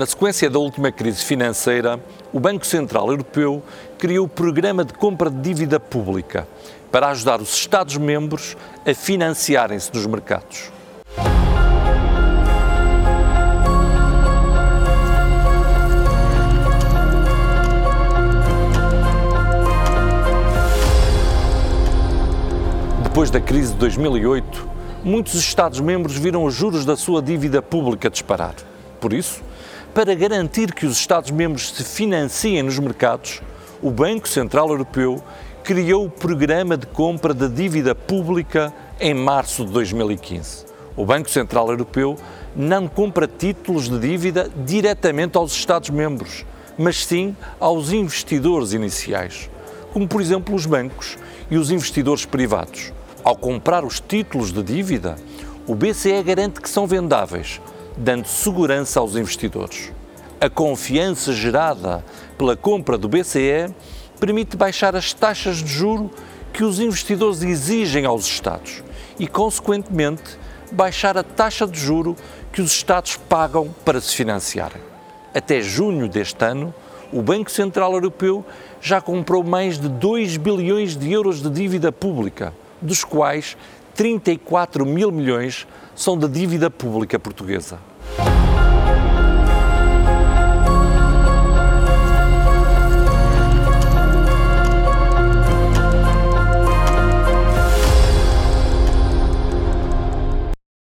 Na sequência da última crise financeira, o Banco Central Europeu criou o Programa de Compra de Dívida Pública para ajudar os Estados-membros a financiarem-se nos mercados. Depois da crise de 2008, muitos Estados-membros viram os juros da sua dívida pública disparar. Por isso, para garantir que os Estados-membros se financiem nos mercados, o Banco Central Europeu criou o Programa de Compra da Dívida Pública em março de 2015. O Banco Central Europeu não compra títulos de dívida diretamente aos Estados-membros, mas sim aos investidores iniciais, como por exemplo os bancos e os investidores privados. Ao comprar os títulos de dívida, o BCE garante que são vendáveis, dando segurança aos investidores. A confiança gerada pela compra do BCE permite baixar as taxas de juro que os investidores exigem aos Estados e, consequentemente, baixar a taxa de juro que os Estados pagam para se financiarem. Até junho deste ano, o Banco Central Europeu já comprou mais de 2 bilhões de euros de dívida pública, dos quais 34 mil milhões são da dívida pública portuguesa.